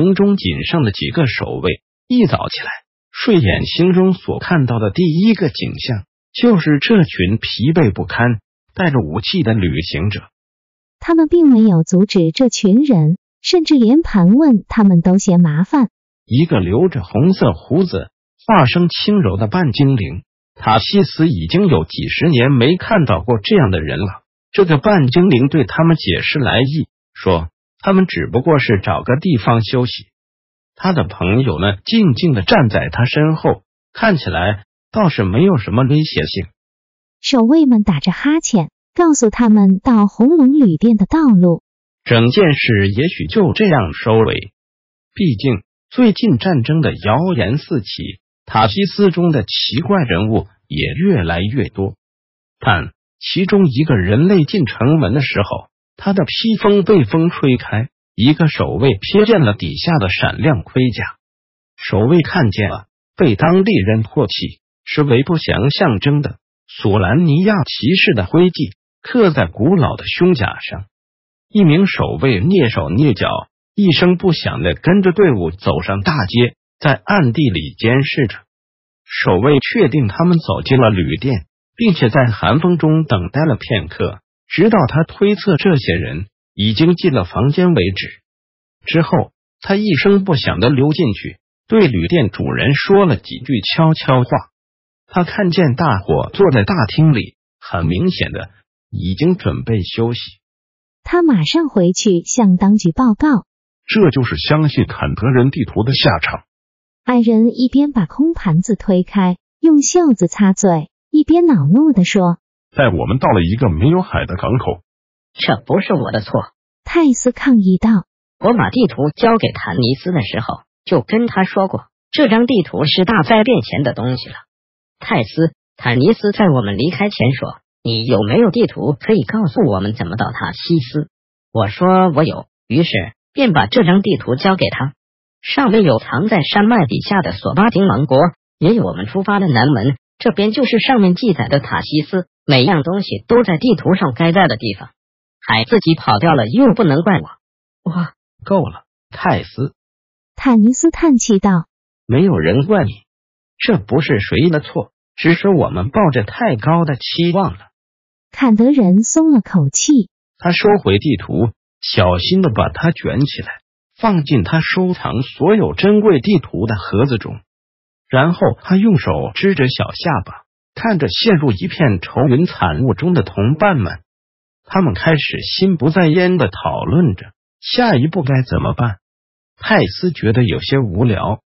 城中仅剩的几个守卫，一早起来，睡眼惺忪所看到的第一个景象，就是这群疲惫不堪、带着武器的旅行者。他们并没有阻止这群人，甚至连盘问他们都嫌麻烦。一个留着红色胡子、发声轻柔的半精灵塔西斯，已经有几十年没看到过这样的人了。这个半精灵对他们解释来意，说。他们只不过是找个地方休息。他的朋友们静静的站在他身后，看起来倒是没有什么威胁性。守卫们打着哈欠，告诉他们到红龙旅店的道路。整件事也许就这样收尾。毕竟最近战争的谣言四起，塔西斯中的奇怪人物也越来越多。但其中一个人类进城门的时候。他的披风被风吹开，一个守卫瞥见了底下的闪亮盔甲。守卫看见了被当地人唾弃、是为不祥象征的索兰尼亚骑士的徽记，刻在古老的胸甲上。一名守卫蹑手蹑脚，一声不响的跟着队伍走上大街，在暗地里监视着。守卫确定他们走进了旅店，并且在寒风中等待了片刻。直到他推测这些人已经进了房间为止，之后他一声不响的溜进去，对旅店主人说了几句悄悄话。他看见大伙坐在大厅里，很明显的已经准备休息。他马上回去向当局报告。这就是相信坎德人地图的下场。爱人一边把空盘子推开，用袖子擦嘴，一边恼怒的说。带我们到了一个没有海的港口，这不是我的错。泰斯抗议道：“我把地图交给坦尼斯的时候，就跟他说过，这张地图是大灾变前的东西了。”泰斯，坦尼斯在我们离开前说：“你有没有地图可以告诉我们怎么到塔西斯？”我说：“我有。”于是便把这张地图交给他，上面有藏在山脉底下的索巴丁王国，也有我们出发的南门，这边就是上面记载的塔西斯。每样东西都在地图上该在的地方，还自己跑掉了，又不能怪我。哇，够了，泰斯！坦尼斯叹气道：“没有人怪你，这不是谁的错，只是我们抱着太高的期望了。”坎德人松了口气，他收回地图，小心的把它卷起来，放进他收藏所有珍贵地图的盒子中，然后他用手支着小下巴。看着陷入一片愁云惨雾中的同伴们，他们开始心不在焉的讨论着下一步该怎么办。泰斯觉得有些无聊，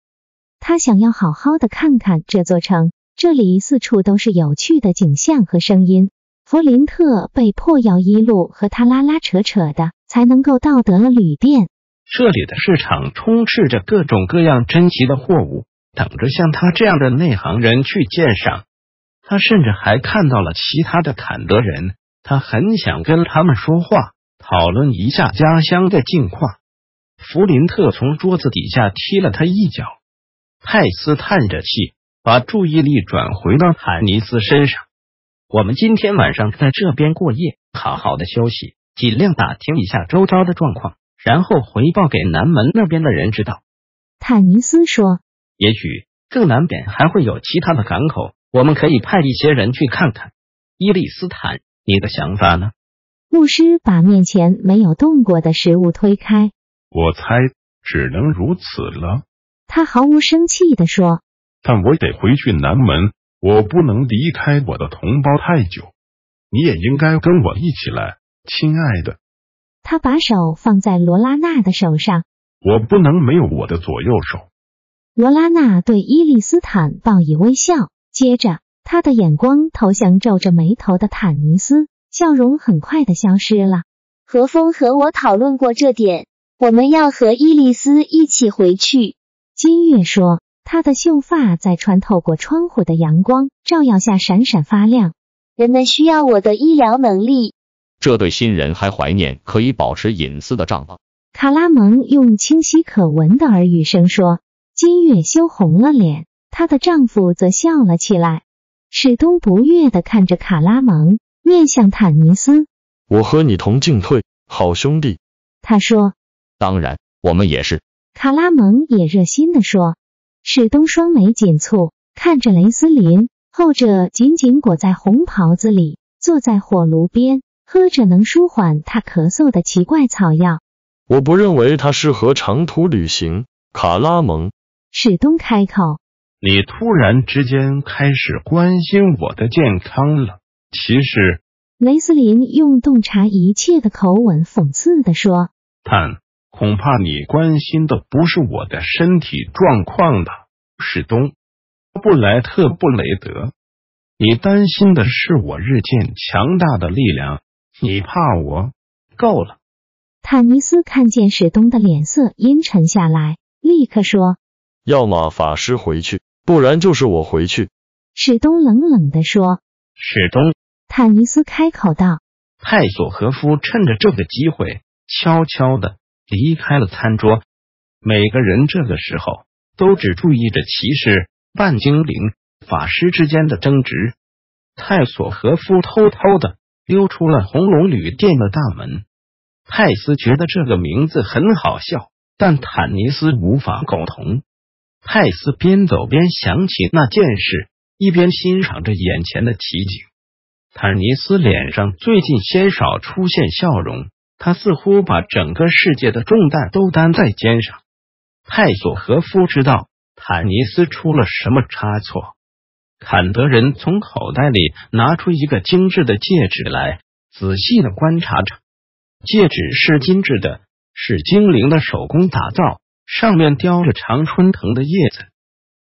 他想要好好的看看这座城，这里四处都是有趣的景象和声音。弗林特被迫要一路和他拉拉扯扯的，才能够到得了旅店。这里的市场充斥着各种各样珍奇的货物，等着像他这样的内行人去鉴赏。他甚至还看到了其他的坎德人，他很想跟他们说话，讨论一下家乡的近况。弗林特从桌子底下踢了他一脚。泰斯叹着气，把注意力转回到坦尼斯身上。我们今天晚上在这边过夜，好好的休息，尽量打听一下周遭的状况，然后回报给南门那边的人知道。坦尼斯说：“也许更南边还会有其他的港口。”我们可以派一些人去看看。伊利斯坦，你的想法呢？牧师把面前没有动过的食物推开。我猜只能如此了。他毫无生气的说：“但我得回去南门，我不能离开我的同胞太久。你也应该跟我一起来，亲爱的。”他把手放在罗拉娜的手上。我不能没有我的左右手。罗拉娜对伊利斯坦报以微笑。接着，他的眼光投向皱着眉头的坦尼斯，笑容很快的消失了。何风和我讨论过这点，我们要和伊丽丝一起回去。金月说，她的秀发在穿透过窗户的阳光照耀下闪闪发亮。人们需要我的医疗能力。这对新人还怀念可以保持隐私的帐篷。卡拉蒙用清晰可闻的耳语声说。金月羞红了脸，她的丈夫则笑了起来。史东不悦的看着卡拉蒙，面向坦尼斯：“我和你同进退，好兄弟。”他说：“当然，我们也是。”卡拉蒙也热心的说。史东双眉紧蹙，看着雷斯林，后者紧紧裹在红袍子里，坐在火炉边，喝着能舒缓他咳嗽的奇怪草药。我不认为他适合长途旅行，卡拉蒙。史东开口：“你突然之间开始关心我的健康了。其实，雷斯林用洞察一切的口吻讽刺的说：‘但恐怕你关心的不是我的身体状况的，史东布莱特布雷德。你担心的是我日渐强大的力量。你怕我？够了。’坦尼斯看见史东的脸色阴沉下来，立刻说。”要么法师回去，不然就是我回去。史东冷冷的说。史东，坦尼斯开口道。泰索和夫趁着这个机会，悄悄的离开了餐桌。每个人这个时候都只注意着骑士、半精灵、法师之间的争执。泰索和夫偷偷的溜出了红龙旅店的大门。泰斯觉得这个名字很好笑，但坦尼斯无法苟同。泰斯边走边想起那件事，一边欣赏着眼前的奇景。坦尼斯脸上最近鲜少出现笑容，他似乎把整个世界的重担都担在肩上。泰索和夫知道坦尼斯出了什么差错。坎德人从口袋里拿出一个精致的戒指来，仔细的观察着。戒指是精致的，是精灵的手工打造。上面雕着常春藤的叶子，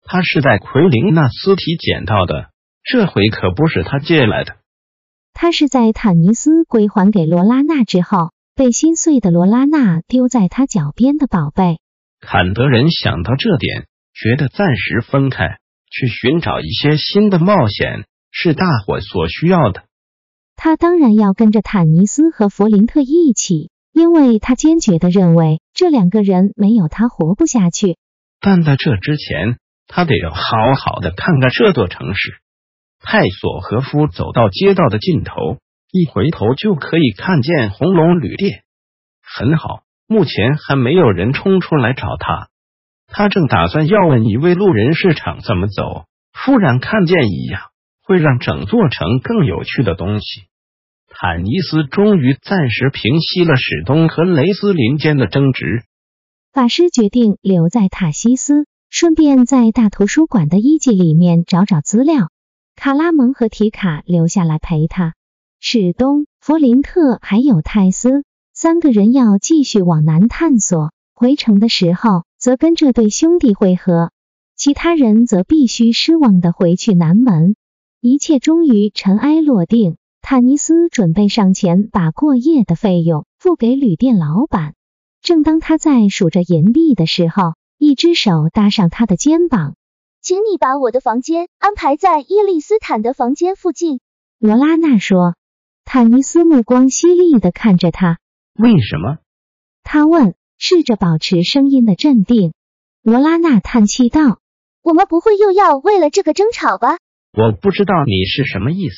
他是在奎林那尸体捡到的，这回可不是他借来的。他是在坦尼斯归还给罗拉娜之后，被心碎的罗拉娜丢在他脚边的宝贝。坎德人想到这点，觉得暂时分开去寻找一些新的冒险是大伙所需要的。他当然要跟着坦尼斯和弗林特一起。因为他坚决的认为这两个人没有他活不下去。但在这之前，他得要好好的看看这座城市。泰索和夫走到街道的尽头，一回头就可以看见红龙旅店。很好，目前还没有人冲出来找他。他正打算要问一位路人市场怎么走，忽然看见一样会让整座城更有趣的东西。坦尼斯终于暂时平息了史东和雷斯林间的争执。法师决定留在塔西斯，顺便在大图书馆的衣记里面找找资料。卡拉蒙和提卡留下来陪他。史东、弗林特还有泰斯三个人要继续往南探索。回城的时候，则跟这对兄弟会合。其他人则必须失望的回去南门。一切终于尘埃落定。坦尼斯准备上前把过夜的费用付给旅店老板。正当他在数着银币的时候，一只手搭上他的肩膀，请你把我的房间安排在伊利斯坦的房间附近。罗拉娜说。坦尼斯目光犀利的看着他。为什么？他问，试着保持声音的镇定。罗拉娜叹气道：“我们不会又要为了这个争吵吧？”我不知道你是什么意思。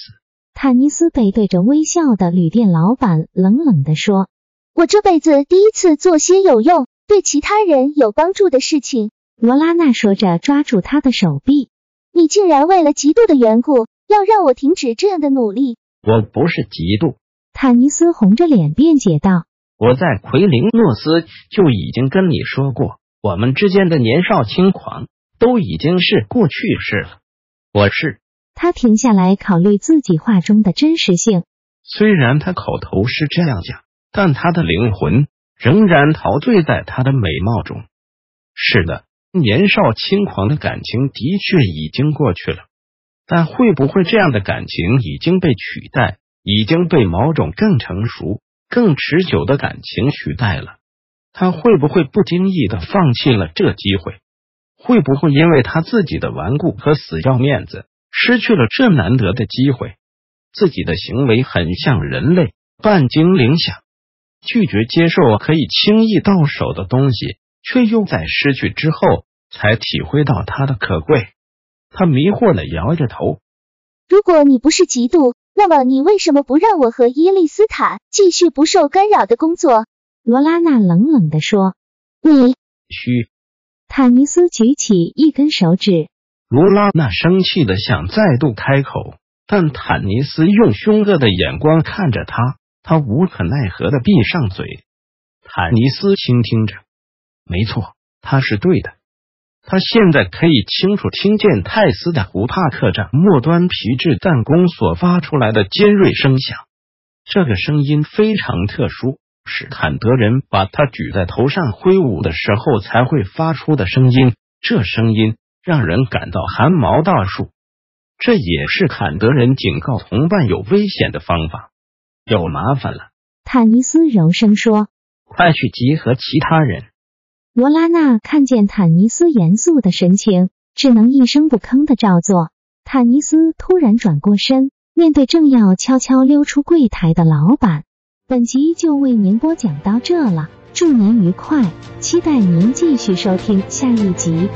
坦尼斯背对着微笑的旅店老板，冷冷的说：“我这辈子第一次做些有用、对其他人有帮助的事情。”罗拉娜说着，抓住他的手臂：“你竟然为了嫉妒的缘故，要让我停止这样的努力？”我不是嫉妒。”坦尼斯红着脸辩解道：“我在奎林诺斯就已经跟你说过，我们之间的年少轻狂都已经是过去式了。我是。”他停下来考虑自己话中的真实性。虽然他口头是这样讲，但他的灵魂仍然陶醉在他的美貌中。是的，年少轻狂的感情的确已经过去了，但会不会这样的感情已经被取代，已经被某种更成熟、更持久的感情取代了？他会不会不经意的放弃了这机会？会不会因为他自己的顽固和死要面子，失去了这难得的机会？自己的行为很像人类半精灵想拒绝接受可以轻易到手的东西，却又在失去之后才体会到它的可贵。他迷惑的摇着头。如果你不是嫉妒，那么你为什么不让我和伊丽斯塔继续不受干扰的工作？罗拉娜冷冷的说。你嘘。坦尼斯举起一根手指。罗拉娜生气的想再度开口，但坦尼斯用凶恶的眼光看着他，他无可奈何的闭上嘴。坦尼斯倾听着，没错，他是对的。他现在可以清楚听见泰斯的胡帕克站末端皮质弹弓所发出来的尖锐声响，这个声音非常特殊，是坎德人把它举在头上挥舞的时候才会发出的声音。这声音让人感到汗毛倒竖，这也是坎德人警告同伴有危险的方法。有麻烦了，坦尼斯柔声说：“快去集合其他人。”罗拉娜看见坦尼斯严肃的神情，只能一声不吭的照做。坦尼斯突然转过身，面对正要悄悄溜出柜台的老板。本集就为您播讲到这了，祝您愉快，期待您继续收听下一集。